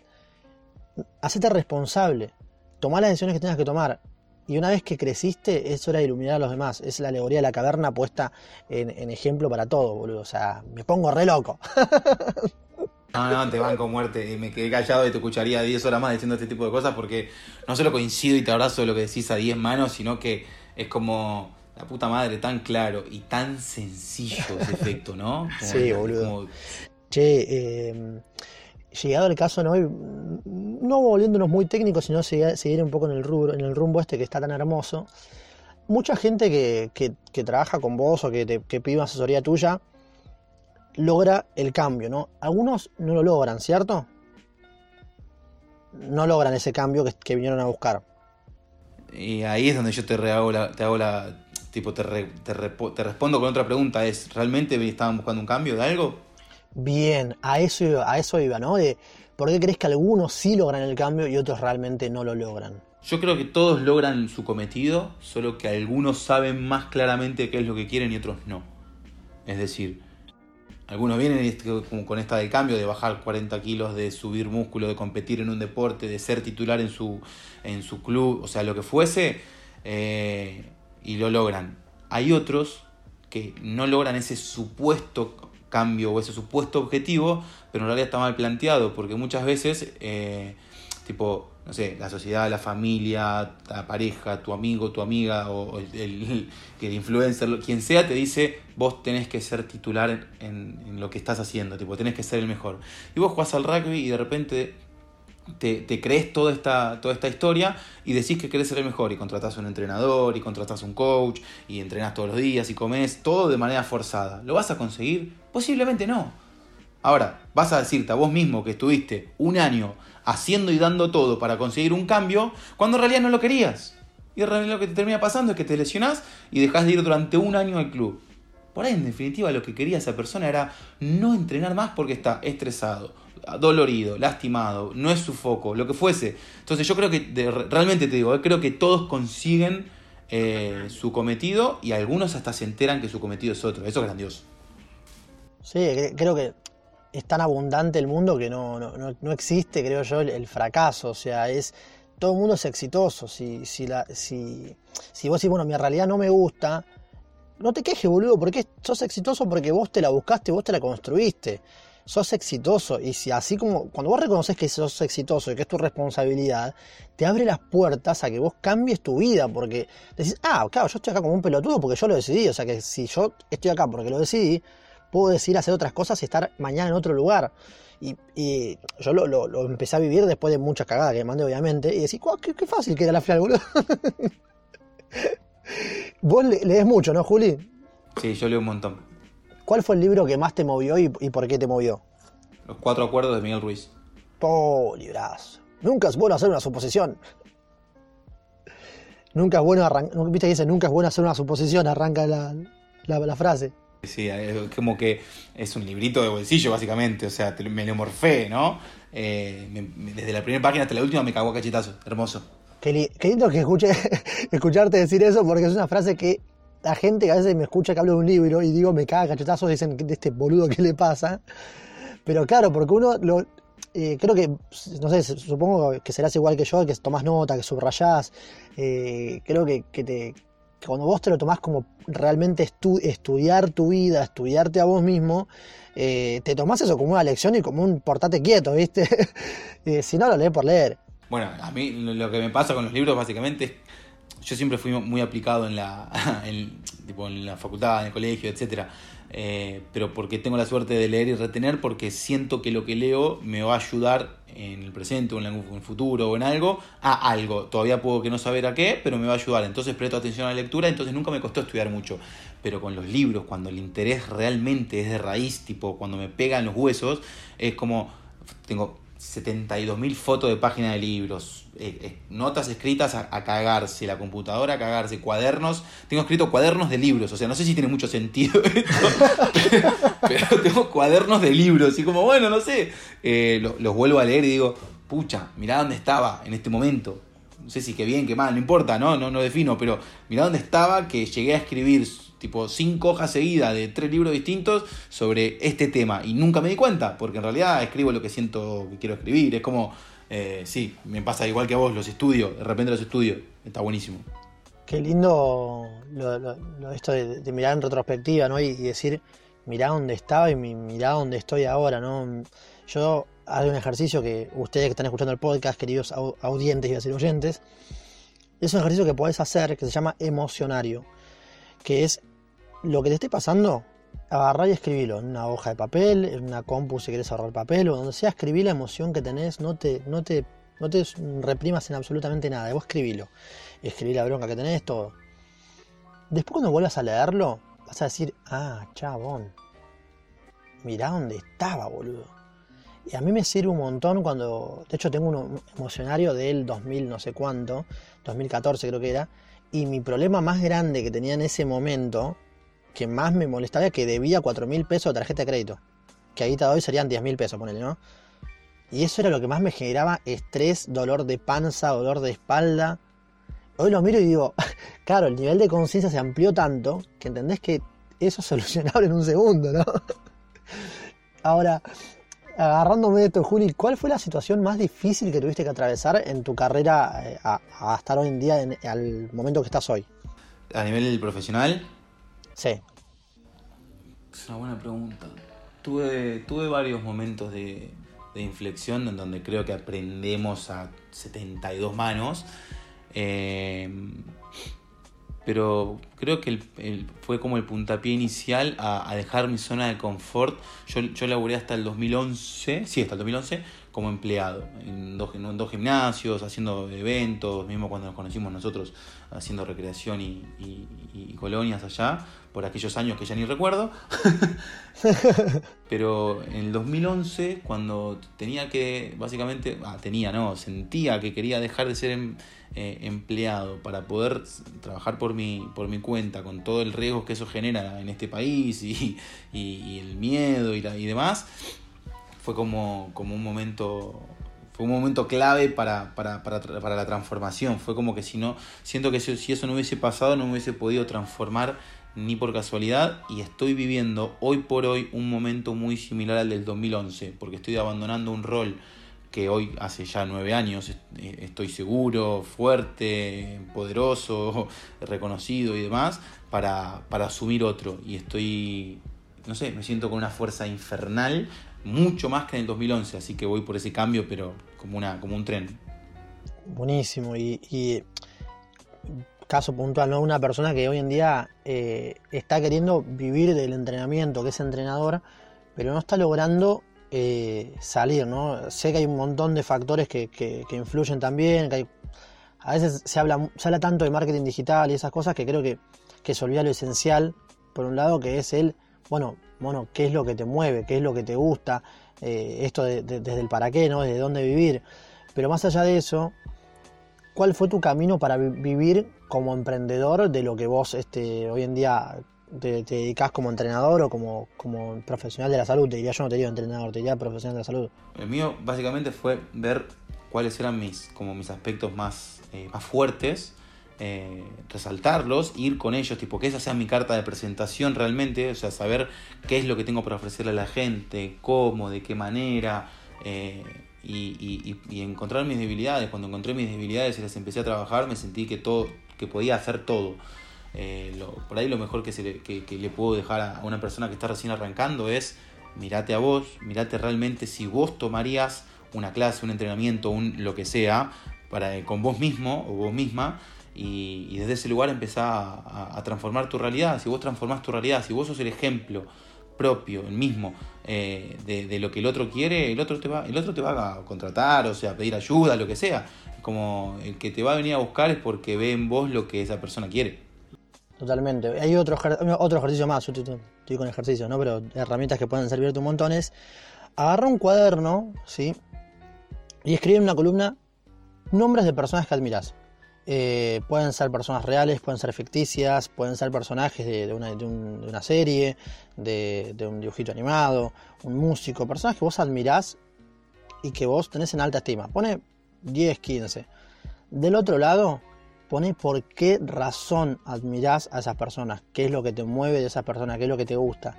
Speaker 1: hacete responsable. Tomá las decisiones que tengas que tomar. Y una vez que creciste, es hora de iluminar a los demás. Es la alegoría de la caverna puesta en, en ejemplo para todo, boludo. O sea, me pongo re loco.
Speaker 2: No, no, te van con muerte. Y me quedé callado y te escucharía 10 horas más diciendo este tipo de cosas porque no solo coincido y te abrazo de lo que decís a 10 manos, sino que es como la puta madre, tan claro y tan sencillo ese efecto, ¿no?
Speaker 1: sí, boludo. Che, eh, llegado el caso, ¿no? no volviéndonos muy técnicos, sino seguir un poco en el, rubro, en el rumbo este que está tan hermoso. Mucha gente que, trabaja con vos o que, pide una asesoría tuya logra el cambio, ¿no? Algunos no lo logran, ¿cierto? No logran ese cambio que, vinieron a buscar.
Speaker 2: Y ahí es donde yo te hago la, te hago la tipo te, te, respondo con otra pregunta, es ¿realmente estaban buscando un cambio de algo?
Speaker 1: Bien, a eso a eso iba, ¿no? De por qué crees que algunos sí logran el cambio y otros realmente no lo logran.
Speaker 2: Yo creo que todos logran su cometido, solo que algunos saben más claramente qué es lo que quieren y otros no. Es decir, algunos vienen con esta del cambio, de bajar 40 kilos, de subir músculo, de competir en un deporte, de ser titular en su, en su club, o sea, lo que fuese, eh, y lo logran. Hay otros que no logran ese supuesto cambio o ese supuesto objetivo, pero en realidad está mal planteado, porque muchas veces, eh, tipo, no sé, la sociedad, la familia, la pareja, tu amigo, tu amiga o el, el, influencer, quien sea, te dice, vos tenés que ser titular en, lo que estás haciendo, tipo, tenés que ser el mejor. Y vos jugás al rugby y de repente te, crees toda esta, toda esta historia y decís que querés ser el mejor y contratás un entrenador y contratás un coach y entrenás todos los días y comes todo de manera forzada. ¿Lo vas a conseguir? Posiblemente no. Ahora, vas a decirte a vos mismo que estuviste un año haciendo y dando todo para conseguir un cambio, cuando en realidad no lo querías. Y en realidad lo que te termina pasando es que te lesionás y dejas de ir durante un año al club. Por ahí, en definitiva, lo que quería esa persona era no entrenar más porque está estresado, dolorido, lastimado, no es su foco, lo que fuese. Entonces yo creo que, realmente te digo, eh, creo que todos consiguen eh, su cometido y algunos hasta se enteran que su cometido es otro. Eso es grandioso.
Speaker 1: Sí, creo que es tan abundante el mundo que no, no, existe, creo yo, el, fracaso. O sea, es todo el mundo es exitoso. Si, si, la, si, si vos decís, bueno, mi realidad no me gusta, no te quejes, boludo, porque sos exitoso porque vos te la buscaste, vos te la construiste. Sos exitoso. Y si así como cuando vos reconoces que sos exitoso y que es tu responsabilidad, te abre las puertas a que vos cambies tu vida. Porque decís, ah, claro, yo estoy acá como un pelotudo porque yo lo decidí. O sea que si yo estoy acá porque lo decidí, puedo decir hacer otras cosas y estar mañana en otro lugar. Y, yo lo, empecé a vivir después de muchas cagadas que me mandé, obviamente, y decís, qué, fácil que era la final, boludo. Vos lees mucho, ¿no, Juli?
Speaker 2: Sí, yo leo un montón.
Speaker 1: ¿Cuál fue el libro que más te movió y, por qué te movió?
Speaker 2: Los cuatro acuerdos de Miguel Ruiz.
Speaker 1: Oh, librazo. Nunca es bueno hacer una suposición. Nunca es bueno arrancar. ¿Viste que dice nunca es bueno hacer una suposición? Arranca la, la frase.
Speaker 2: Sí, es como que es un librito de bolsillo, básicamente. O sea, me lo morfé, ¿no? Eh, desde la primera página hasta la última me cagó a cachetazo. Hermoso.
Speaker 1: Qué, lindo que escuche, escucharte decir eso, porque es una frase que la gente que a veces me escucha que hablo de un libro y digo, me caga cachetazo, dicen, de este boludo, ¿qué le pasa? Pero claro, porque uno lo, eh, creo que, no sé, supongo que serás igual que yo, que tomas nota, que subrayás. Eh, creo que, te, cuando vos te lo tomás como realmente estudiar tu vida, estudiarte a vos mismo, eh, te tomás eso como una lección y como un portate quieto, ¿viste? Si no, lo lees por leer.
Speaker 2: Bueno, a mí lo que me pasa con los libros básicamente yo siempre fui muy aplicado en la, tipo en la facultad, en el colegio, etcétera. Eh, pero porque tengo la suerte de leer y retener, porque siento que lo que leo me va a ayudar en el presente o en el futuro o en algo, a algo. Todavía puedo que no saber a qué, pero me va a ayudar. Entonces presto atención a la lectura, entonces nunca me costó estudiar mucho. Pero con los libros, cuando el interés realmente es de raíz, tipo cuando me pegan los huesos, es como, tengo 72.000 fotos de páginas de libros, eh, eh, notas escritas a, cagarse, la computadora a cagarse, cuadernos. Tengo escrito cuadernos de libros, o sea, no sé si tiene mucho sentido esto, pero, tengo cuadernos de libros y como, bueno, no sé, eh, los vuelvo a leer y digo, pucha, mirá dónde estaba en este momento. No sé si qué bien, qué mal, no importa, no, no, no defino, pero mirá dónde estaba que llegué a escribir tipo cinco hojas seguidas de tres libros distintos sobre este tema y nunca me di cuenta, porque en realidad escribo lo que siento que quiero escribir, es como, eh, sí, me pasa igual que a vos, los estudio, de repente los estudio, está buenísimo.
Speaker 1: Qué lindo esto de, mirar en retrospectiva, ¿no? Y, decir, mirá dónde estaba y mirá dónde estoy ahora, ¿no? yo hago un ejercicio que ustedes que están escuchando el podcast, queridos audientes y decir oyentes, es un ejercicio que podés hacer que se llama emocionario, que es lo que te esté pasando, agarrar y escribirlo en una hoja de papel, en una compu si querés ahorrar papel o donde sea, escribir la emoción que tenés, no te, no te, no te reprimas en absolutamente nada, vos escribilo, escribí la bronca que tenés, todo. Después cuando vuelvas a leerlo, vas a decir, ah, chabón, mirá dónde estaba, boludo. Y a mí me sirve un montón cuando, de hecho tengo un emocionario del 2000 no sé cuánto, 2014 creo que era, y mi problema más grande que tenía en ese momento que más me molestaba es que debía 4 mil pesos de tarjeta de crédito. Que ahí hoy serían 10 mil pesos, ponele, ¿no? Y eso era lo que más me generaba estrés, dolor de panza, dolor de espalda. Hoy lo miro y digo, claro, el nivel de conciencia se amplió tanto que entendés que eso es solucionable en un segundo, ¿no? Ahora, agarrándome de esto, Juli, ¿cuál fue la situación más difícil que tuviste que atravesar en tu carrera eh, a, estar hoy en día, en, al momento que estás hoy?
Speaker 2: ¿A nivel profesional?
Speaker 1: Sí.
Speaker 2: Es una buena pregunta. Tuve, tuve varios momentos de, inflexión en donde creo que aprendemos a 72 manos. Eh, pero creo que fue como el puntapié inicial a, dejar mi zona de confort. Yo, yo laburé hasta el 2011, sí, hasta el 2011, como empleado, en dos, en dos gimnasios, haciendo eventos, mismo cuando nos conocimos nosotros, haciendo recreación y, colonias allá, por aquellos años que ya ni recuerdo. Pero en el 2011, cuando tenía que, básicamente, ah, tenía, no, sentía que quería dejar de ser em, eh, empleado para poder trabajar por mi, por mi cuenta, con todo el riesgo que eso genera en este país y, el miedo y, y demás, fue como, como un momento fue un momento clave para, para, para, para, la transformación. Fue como que si no, siento que si, eso no hubiese pasado, no me hubiese podido transformar ni por casualidad. Y estoy viviendo hoy por hoy un momento muy similar al del 2011, porque estoy abandonando un rol que hoy hace ya nueve años eh, estoy seguro, fuerte, poderoso, reconocido y demás, para, para asumir otro. Y estoy, no sé, me siento con una fuerza infernal mucho más que en el 2011, así que voy por ese cambio, pero como, una, como un tren.
Speaker 1: Buenísimo, y, caso puntual, ¿no? Una persona que hoy en día eh, está queriendo vivir del entrenamiento, que es entrenador, pero no está logrando eh, salir, ¿no? Sé que hay un montón de factores que, influyen también, que a veces se habla, se habla tanto de marketing digital y esas cosas que creo que, que se olvida lo esencial, por un lado, que es el, bueno, bueno, qué es lo que te mueve, qué es lo que te gusta, eh, esto desde el para qué, ¿no? Desde dónde vivir. Pero más allá de eso, ¿cuál fue tu camino para vivir como emprendedor de lo que vos este, hoy en día te, te dedicas como entrenador o como, como profesional de la salud? Te diría, yo no te digo entrenador, te diría profesional de la salud.
Speaker 2: El mío básicamente fue ver cuáles eran mis, como mis aspectos más, eh, más fuertes eh, resaltarlos, ir con ellos, tipo que esa sea mi carta de presentación realmente, o sea, saber qué es lo que tengo para ofrecerle a la gente, cómo, de qué manera, eh, y, encontrar mis debilidades. Cuando encontré mis debilidades y las empecé a trabajar, me sentí que todo, que podía hacer todo. Eh, por ahí lo mejor que, se le, que, le puedo dejar a una persona que está recién arrancando es mirate a vos, mirate realmente si vos tomarías una clase, un entrenamiento, un lo que sea, para, con vos mismo o vos misma, y, desde ese lugar empezás a, transformar tu realidad. Si vos transformás tu realidad, si vos sos el ejemplo propio, el mismo, eh, de, lo que el otro quiere, el otro, te va, el otro te va a contratar, o sea, pedir ayuda, lo que sea. Como el que te va a venir a buscar es porque ve en vos lo que esa persona quiere.
Speaker 1: Totalmente. Hay otro, otro ejercicio más, yo estoy, con ejercicios, ¿no? Pero herramientas que pueden servirte un montón es agarra un cuaderno, ¿sí? Y escribe en una columna nombres de personas que admiras. Eh, pueden ser personas reales, pueden ser ficticias, pueden ser personajes de, una, serie, de, un dibujito animado, un músico, personas que vos admirás y que vos tenés en alta estima. Pone 10, 15. Del otro lado, pone por qué razón admirás a esas personas, qué es lo que te mueve de esa persona, qué es lo que te gusta.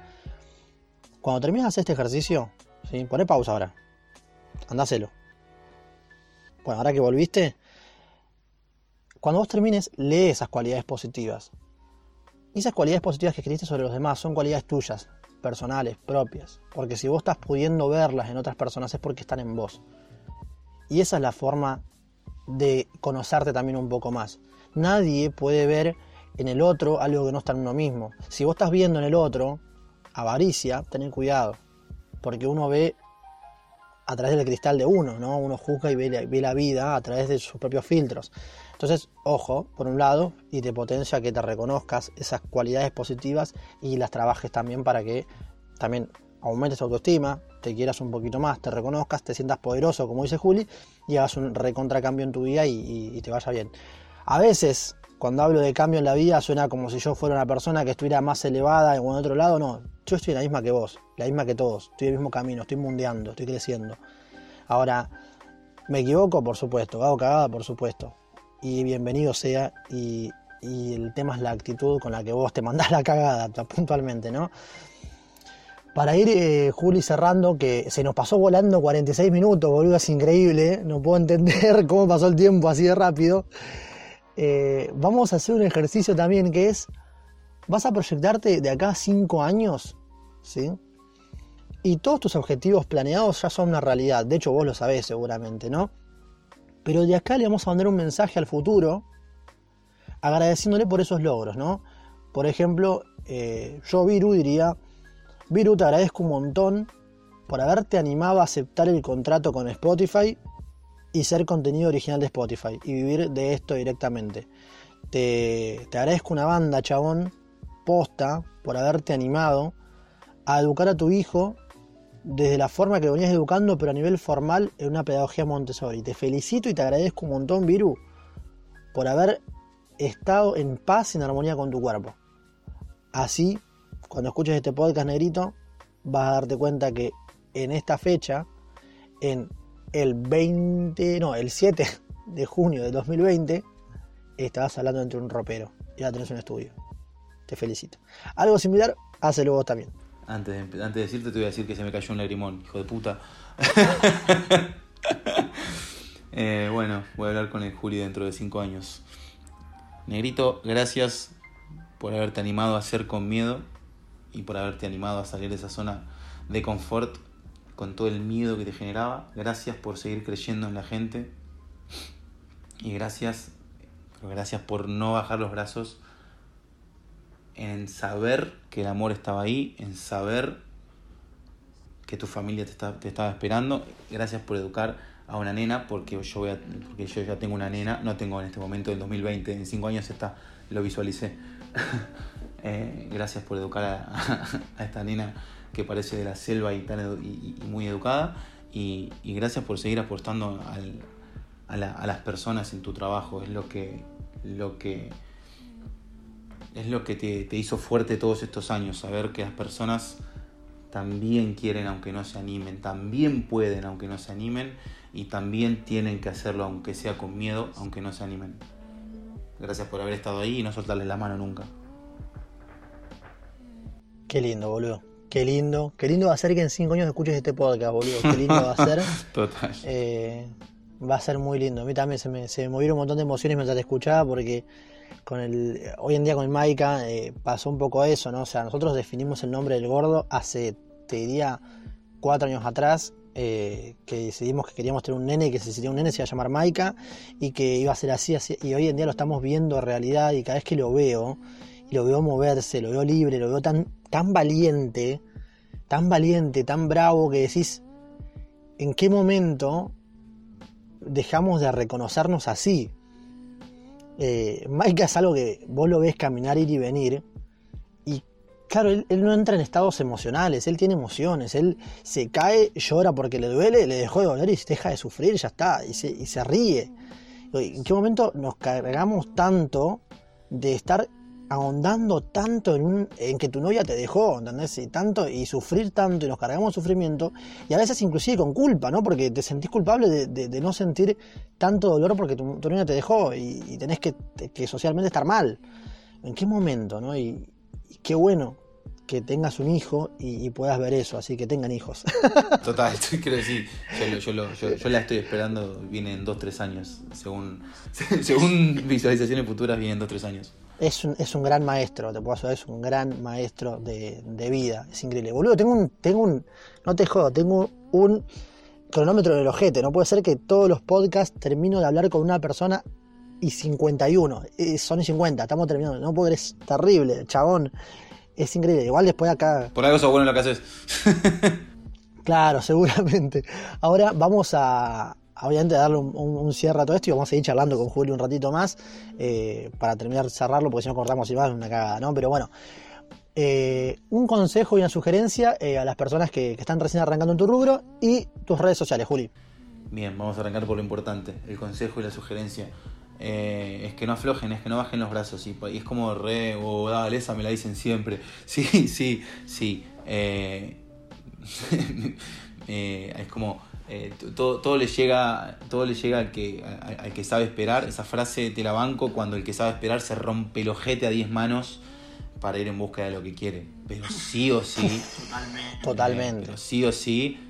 Speaker 1: Cuando terminas este ejercicio, ¿sí? pone pausa ahora, andáselo. Bueno, ahora que volviste, cuando vos termines, lee esas cualidades positivas. Y esas cualidades positivas que escribiste sobre los demás son cualidades tuyas. personales, propias. Porque si vos estás pudiendo verlas en otras personas es porque están en vos. Y esa es la forma de conocerte también un poco más. Nadie puede ver en el otro algo que no está en uno mismo. Si vos estás viendo en el otro avaricia, ten cuidado. Porque uno ve a través del cristal de uno, ¿no? Uno juzga y ve, ve la vida a través de sus propios filtros. Entonces, ojo, por un lado, y te potencia que te reconozcas esas cualidades positivas y las trabajes también para que también aumentes tu autoestima, te quieras un poquito más, te reconozcas, te sientas poderoso, como dice Juli, y hagas un recontracambio en tu vida y, te vaya bien. A veces, cuando hablo de cambio en la vida, suena como si yo fuera una persona que estuviera más elevada en otro lado. No, yo estoy la misma que vos, la misma que todos. Estoy en el mismo camino, estoy mundeando, estoy creciendo. Ahora, ¿me equivoco? Por supuesto. ¿Hago cagada? Por supuesto. Y bienvenido sea. Y, el tema es la actitud con la que vos te mandás la cagada puntualmente, ¿no? Para ir, eh, Juli, cerrando, que se nos pasó volando 46 minutos, boludo, es increíble, no puedo entender cómo pasó el tiempo así de rápido. Eh, vamos a hacer un ejercicio también que es, vas a proyectarte de acá a 5 años, ¿sí? Y todos tus objetivos planeados ya son una realidad, de hecho vos lo sabés seguramente, ¿no? Pero de acá le vamos a mandar un mensaje al futuro agradeciéndole por esos logros, ¿no? Por ejemplo, eh, yo, Viru, diría Viru, te agradezco un montón por haberte animado a aceptar el contrato con Spotify y ser contenido original de Spotify y vivir de esto directamente. Te, te agradezco una banda, chabón, posta, por haberte animado a educar a tu hijo desde la forma que lo venías educando, pero a nivel formal en una pedagogía Montessori. Te felicito y te agradezco un montón, Viru, por haber estado en paz y en armonía con tu cuerpo. Así cuando escuches este podcast negrito, vas a darte cuenta que en esta fecha, en el 20, no, el 7 de junio de 2020, estabas hablando entre un ropero y ahora tenés un estudio. Te felicito. Algo similar, hácelo vos también.
Speaker 2: Antes de, antes de decirte, te voy a decir que se me cayó un lagrimón, hijo de puta. Eh, bueno, voy a hablar con el Juli dentro de 5 años. Negrito, gracias por haberte animado a hacer con miedo y por haberte animado a salir de esa zona de confort con todo el miedo que te generaba. Gracias por seguir creyendo en la gente y gracias, gracias por no bajar los brazos en saber que el amor estaba ahí, en saber que tu familia te, te estaba esperando. Gracias por educar a una nena, porque yo, voy a, porque yo ya tengo una nena, no tengo en este momento, en 2020, en 5 años está, lo visualicé. Eh, gracias por educar a, esta nena que parece de la selva y, tan y, muy educada. Y, gracias por seguir apostando a, las personas en tu trabajo. Es lo que, lo que, es lo que te, te hizo fuerte todos estos años. Saber que las personas también quieren aunque no se animen, también pueden aunque no se animen y también tienen que hacerlo aunque sea con miedo, aunque no se animen. Gracias por haber estado ahí y no soltarles la mano nunca.
Speaker 1: Qué lindo, boludo. Qué lindo. Qué lindo va a ser que en cinco años escuches este podcast, boludo. Qué lindo va a ser.
Speaker 2: Total.
Speaker 1: Eh, va a ser muy lindo. A mí también se me, se movieron un montón de emociones mientras te escuchaba porque con el, hoy en día con el Maika eh, pasó un poco eso, ¿no? O sea, nosotros definimos el nombre del gordo hace, te diría, cuatro años atrás. Eh, que decidimos que queríamos tener un nene que se sería un nene, se iba a llamar Maika y que iba a ser así, así, y hoy en día lo estamos viendo realidad y cada vez que lo veo y lo veo moverse, lo veo libre, lo veo tan tan valiente, tan valiente, tan bravo que decís, ¿en qué momento dejamos de reconocernos así? Eh, es algo que vos lo ves caminar, ir y venir, y claro, él, no entra en estados emocionales, él tiene emociones, él se cae, llora porque le duele, le dejó de doler y se deja de sufrir, ya está, y se ríe. ¿En qué momento nos cargamos tanto de estar ahondando tanto en, en, que tu novia te dejó, ¿entendés? Y tanto, y sufrir tanto, y nos cargamos sufrimiento, y a veces inclusive con culpa, ¿no? Porque te sentís culpable de, no sentir tanto dolor porque tu, novia te dejó y, tenés que, socialmente estar mal. ¿En qué momento, no? Y, qué bueno que tengas un hijo y, puedas ver eso, así que tengan hijos.
Speaker 2: Total, quiero decir, yo, yo, la estoy esperando, viene en 2-3 años, según, según visualizaciones futuras, viene en 2-3 años.
Speaker 1: Es un, es un gran maestro, te puedo asegurar, es un gran maestro de, de vida. Es increíble. Boludo, tengo un, tengo un, no te jodo, tengo un cronómetro en el ojete. No puede ser que todos los podcasts termino de hablar con una persona y 51. Eh, son y 50, estamos terminando. No puedo es terrible, chabón. Es increíble. Igual después acá.
Speaker 2: Por algo sos bueno en lo que haces.
Speaker 1: Claro, seguramente. Ahora vamos a, obviamente, darle un, un- un cierre a todo esto y vamos a seguir charlando con Julio un ratito más eh, para terminar cerrarlo, porque si no cortamos y más una cagada, ¿no? Pero bueno, eh, un consejo y una sugerencia eh, a las personas que, están recién arrancando en tu rubro y tus redes sociales, Juli.
Speaker 2: Bien, vamos a arrancar por lo importante, el consejo y la sugerencia. Es que no aflojen, es que no bajen los brazos. Y, es como re, o dale, esa me la dicen siempre. Sí, sí, sí. Es como eh, todo, todo le llega, todo le llega al que, al que sabe esperar. Esa frase te la banco cuando el que sabe esperar se rompe el ojete a 10 manos para ir en busca de lo que quiere. Pero sí o sí.
Speaker 1: Totalmente.
Speaker 2: Pero sí o sí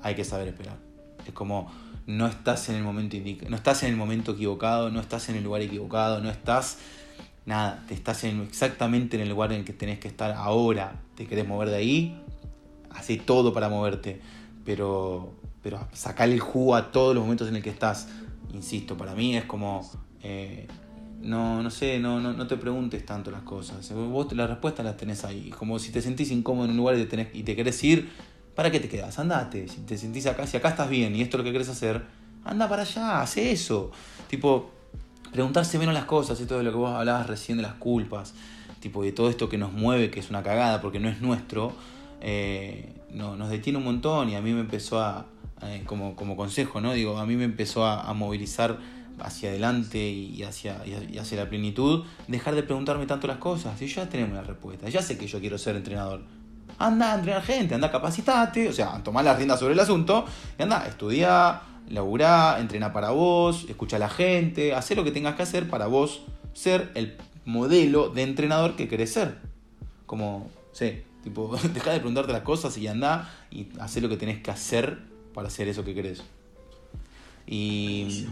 Speaker 2: hay que saber esperar. Es como no estás en el momento indica, no estás en el momento equivocado, no estás en el lugar equivocado, no estás nada, te estás en, exactamente en el lugar en el que tenés que estar ahora. Te querés mover de ahí, hace todo para moverte, pero pero sacarle el jugo a todos los momentos en el que estás. Insisto, para mí es como eh, no, no sé, no, no, no te preguntes tanto las cosas. Vos las respuestas las tenés ahí. Como si te sentís incómodo en un lugar y te, tenés- querés ir, ¿para qué te quedas? Andate. Si te sentís acá, si acá estás bien y esto es lo que querés hacer, anda para allá, hace eso. Tipo, preguntarse menos las cosas, esto de lo que vos hablabas recién de las culpas, tipo de todo esto que nos mueve, que es una cagada porque no es nuestro, eh, no, nos detiene un montón y a mí me empezó a, eh, como, como consejo, ¿no? Digo, a mí me empezó a, a movilizar hacia adelante y hacia, y hacia la plenitud, dejar de preguntarme tanto las cosas. Y ya tenemos la respuesta, ya sé que yo quiero ser entrenador. Anda a entrenar gente, anda capacitate, o sea, tomar las riendas sobre el asunto y anda, estudiar, laburá, entrena para vos, escucha a la gente, hacer lo que tengas que hacer para vos ser el modelo de entrenador que querés ser. Como, sí, tipo, deja de preguntarte las cosas y anda y hacer lo que tenés que hacer para hacer eso que querés. Y,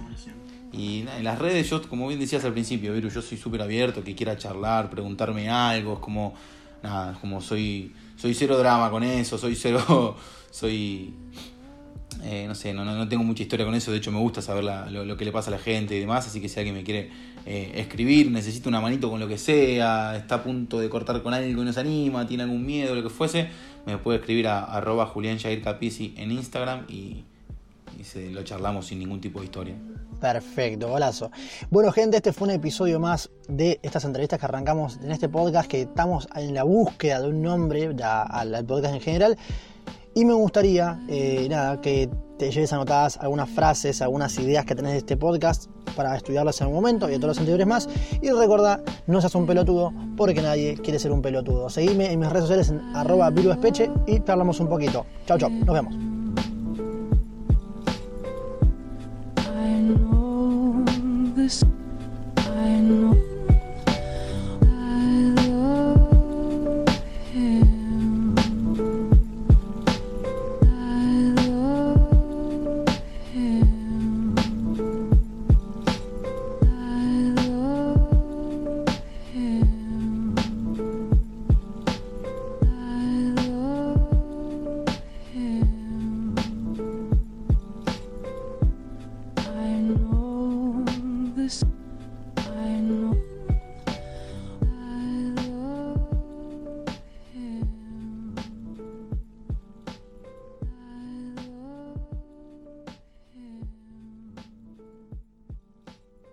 Speaker 2: y en las redes, yo, como bien decías al principio, Viru, yo soy súper abierto, que quiera charlar, preguntarme algo, es como, nada, es como soy, soy cero drama con eso, soy cero, soy, eh, no sé, no, no, no tengo mucha historia con eso, de hecho me gusta saber la- lo, lo que le pasa a la gente y demás, así que si alguien me quiere eh, escribir, necesita una manito con lo que sea, está a punto de cortar con algo y no se anima, tiene algún miedo, lo que fuese, me puede escribir a arroba Julián Jair Capici en Instagram y, se, lo charlamos sin ningún tipo de historia.
Speaker 1: Perfecto, golazo. Bueno, gente, este fue un episodio más de estas entrevistas que arrancamos en este podcast, que estamos en la búsqueda de un nombre ya al podcast en general. Y me gustaría, eh, nada, que te lleves anotadas algunas frases, algunas ideas que tenés de este podcast para estudiarlas en un momento y otros libres más. Y recuerda no seas un pelotudo porque nadie quiere ser un pelotudo. Seguime en mis redes sociales en arroba y te hablamos un poquito. Chao, chao, nos vemos.